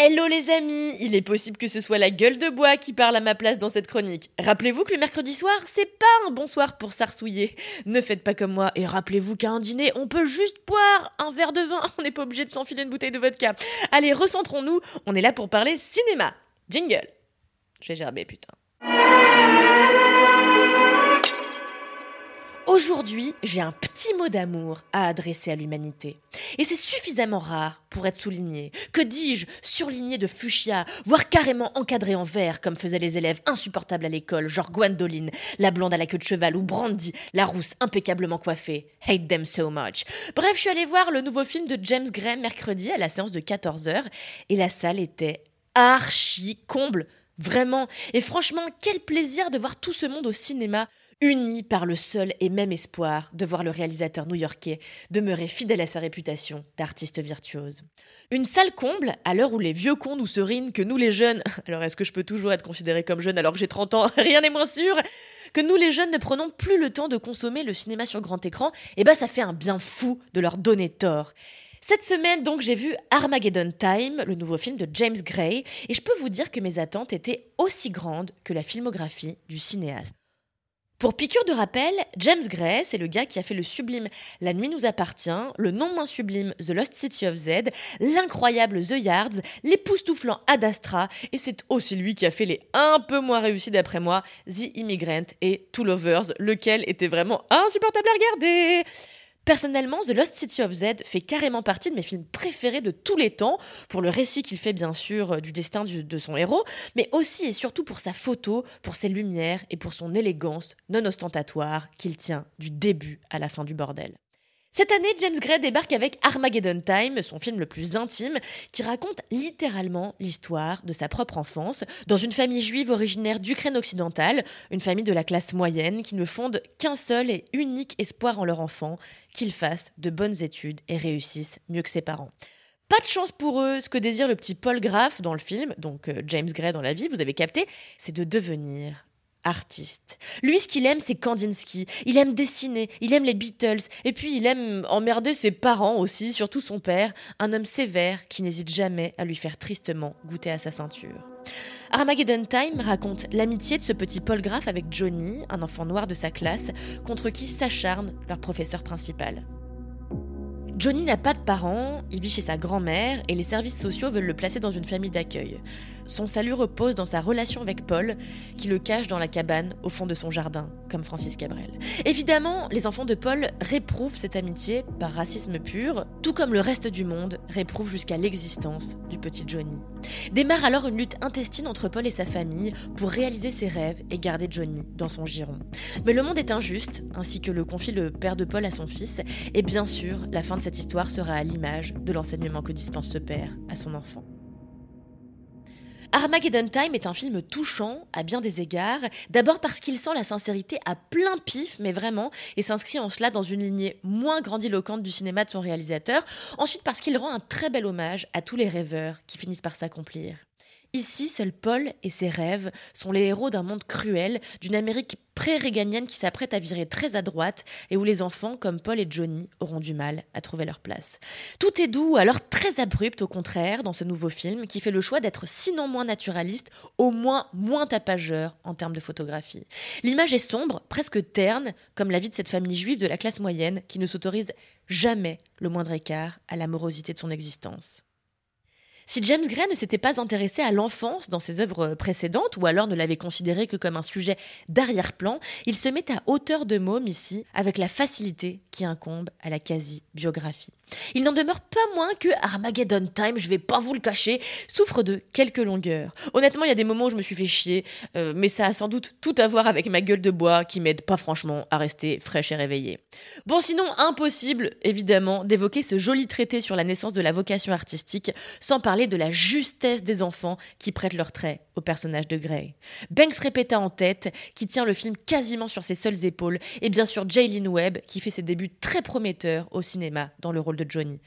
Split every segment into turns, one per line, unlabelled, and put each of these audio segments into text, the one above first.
Hello les amis, il est possible que ce soit la gueule de bois qui parle à ma place dans cette chronique. Rappelez-vous que le mercredi soir, c'est pas un bon soir pour s'arsouiller. Ne faites pas comme moi et rappelez-vous qu'à un dîner, on peut juste boire un verre de vin. On n'est pas obligé de s'enfiler une bouteille de vodka. Allez, recentrons-nous, on est là pour parler cinéma. Jingle. Je vais gerber, putain. Aujourd'hui, j'ai un petit mot d'amour à adresser à l'humanité. Et c'est suffisamment rare pour être souligné. Que dis-je Surligné de fuchsia, voire carrément encadré en vert, comme faisaient les élèves insupportables à l'école, genre Gwendoline, la blonde à la queue de cheval, ou Brandy, la rousse impeccablement coiffée. Hate them so much. Bref, je suis allée voir le nouveau film de James Gray mercredi à la séance de 14h, et la salle était archi comble. Vraiment. Et franchement, quel plaisir de voir tout ce monde au cinéma unis par le seul et même espoir de voir le réalisateur new-yorkais demeurer fidèle à sa réputation d'artiste virtuose. Une salle comble, à l'heure où les vieux cons nous serinent que nous les jeunes, alors est-ce que je peux toujours être considéré comme jeune alors que j'ai 30 ans? Rien n'est moins sûr que nous les jeunes ne prenons plus le temps de consommer le cinéma sur grand écran, et eh ben ça fait un bien fou de leur donner tort. Cette semaine, donc, j'ai vu Armageddon Time, le nouveau film de James Gray, et je peux vous dire que mes attentes étaient aussi grandes que la filmographie du cinéaste. Pour piqûre de rappel, James Gray, c'est le gars qui a fait le sublime La nuit nous appartient, le non moins sublime The Lost City of Z, l'incroyable The Yards, l'époustouflant Ad Astra, et c'est aussi lui qui a fait les un peu moins réussis d'après moi, The Immigrant et Two Lovers, lequel était vraiment insupportable à regarder. Personnellement, The Lost City of Z fait carrément partie de mes films préférés de tous les temps, pour le récit qu'il fait bien sûr euh, du destin de son héros, mais aussi et surtout pour sa photo, pour ses lumières et pour son élégance non ostentatoire qu'il tient du début à la fin du bordel. Cette année, James Gray débarque avec Armageddon Time, son film le plus intime, qui raconte littéralement l'histoire de sa propre enfance dans une famille juive originaire d'Ukraine occidentale, une famille de la classe moyenne qui ne fonde qu'un seul et unique espoir en leur enfant, qu'il fasse de bonnes études et réussisse mieux que ses parents. Pas de chance pour eux, ce que désire le petit Paul Graff dans le film, donc euh, James Gray dans la vie, vous avez capté, c'est de devenir artiste. Lui, ce qu'il aime, c'est Kandinsky. Il aime dessiner, il aime les Beatles, et puis il aime emmerder ses parents aussi, surtout son père, un homme sévère qui n'hésite jamais à lui faire tristement goûter à sa ceinture. Armageddon Time raconte l'amitié de ce petit Paul Graff avec Johnny, un enfant noir de sa classe, contre qui s'acharne leur professeur principal. Johnny n'a pas de parents, il vit chez sa grand-mère et les services sociaux veulent le placer dans une famille d'accueil. Son salut repose dans sa relation avec Paul, qui le cache dans la cabane au fond de son jardin, comme Francis Cabrel. Évidemment, les enfants de Paul réprouvent cette amitié par racisme pur, tout comme le reste du monde réprouve jusqu'à l'existence du petit Johnny. Démarre alors une lutte intestine entre Paul et sa famille pour réaliser ses rêves et garder Johnny dans son giron. Mais le monde est injuste, ainsi que le confie le père de Paul à son fils, et bien sûr, la fin de cette histoire sera à l'image de l'enseignement que dispense ce père à son enfant. Armageddon Time est un film touchant à bien des égards, d'abord parce qu'il sent la sincérité à plein pif, mais vraiment, et s'inscrit en cela dans une lignée moins grandiloquente du cinéma de son réalisateur, ensuite parce qu'il rend un très bel hommage à tous les rêveurs qui finissent par s'accomplir. Ici, seul Paul et ses rêves sont les héros d'un monde cruel, d'une Amérique pré-réganienne qui s'apprête à virer très à droite et où les enfants comme Paul et Johnny auront du mal à trouver leur place. Tout est doux, alors très abrupt au contraire, dans ce nouveau film qui fait le choix d'être sinon moins naturaliste, au moins moins tapageur en termes de photographie. L'image est sombre, presque terne, comme la vie de cette famille juive de la classe moyenne qui ne s'autorise jamais le moindre écart à la morosité de son existence. Si James Gray ne s'était pas intéressé à l'enfance dans ses œuvres précédentes, ou alors ne l'avait considéré que comme un sujet d'arrière-plan, il se met à hauteur de môme ici, avec la facilité qui incombe à la quasi-biographie. Il n'en demeure pas moins que Armageddon Time, je vais pas vous le cacher, souffre de quelques longueurs. Honnêtement, il y a des moments où je me suis fait chier, euh, mais ça a sans doute tout à voir avec ma gueule de bois qui m'aide pas franchement à rester fraîche et réveillée. Bon, sinon, impossible, évidemment, d'évoquer ce joli traité sur la naissance de la vocation artistique sans parler de la justesse des enfants qui prêtent leurs traits au personnage de Grey. Banks répéta en tête, qui tient le film quasiment sur ses seules épaules, et bien sûr Jaylin Webb, qui fait ses débuts très prometteurs au cinéma dans le rôle de Johnny.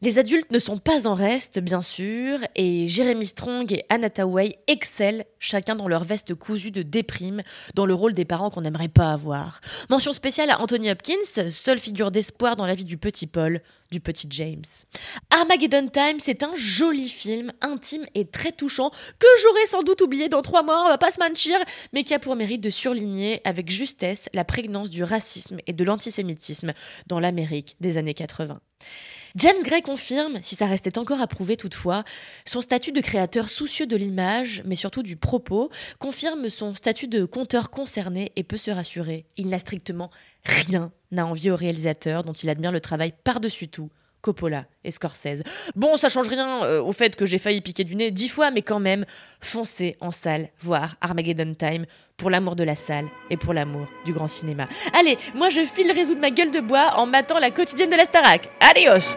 Les adultes ne sont pas en reste, bien sûr, et Jeremy Strong et Anna Tawai excellent, chacun dans leur veste cousue de déprime, dans le rôle des parents qu'on n'aimerait pas avoir. Mention spéciale à Anthony Hopkins, seule figure d'espoir dans la vie du petit Paul, du petit James. Armageddon Time, c'est un joli film, intime et très touchant, que j'aurais sans doute oublié dans trois mois, on va pas se mentir, mais qui a pour mérite de surligner avec justesse la prégnance du racisme et de l'antisémitisme dans l'Amérique des années 80. James Gray confirme, si ça restait encore à prouver toutefois, son statut de créateur soucieux de l'image, mais surtout du propos, confirme son statut de conteur concerné et peut se rassurer. Il n'a strictement rien à envier au réalisateur dont il admire le travail par-dessus tout. Coppola et Scorsese. Bon, ça change rien euh, au fait que j'ai failli piquer du nez dix fois, mais quand même, foncez en salle voir Armageddon Time pour l'amour de la salle et pour l'amour du grand cinéma. Allez, moi je file résoudre ma gueule de bois en matant la quotidienne de la Starac. Adios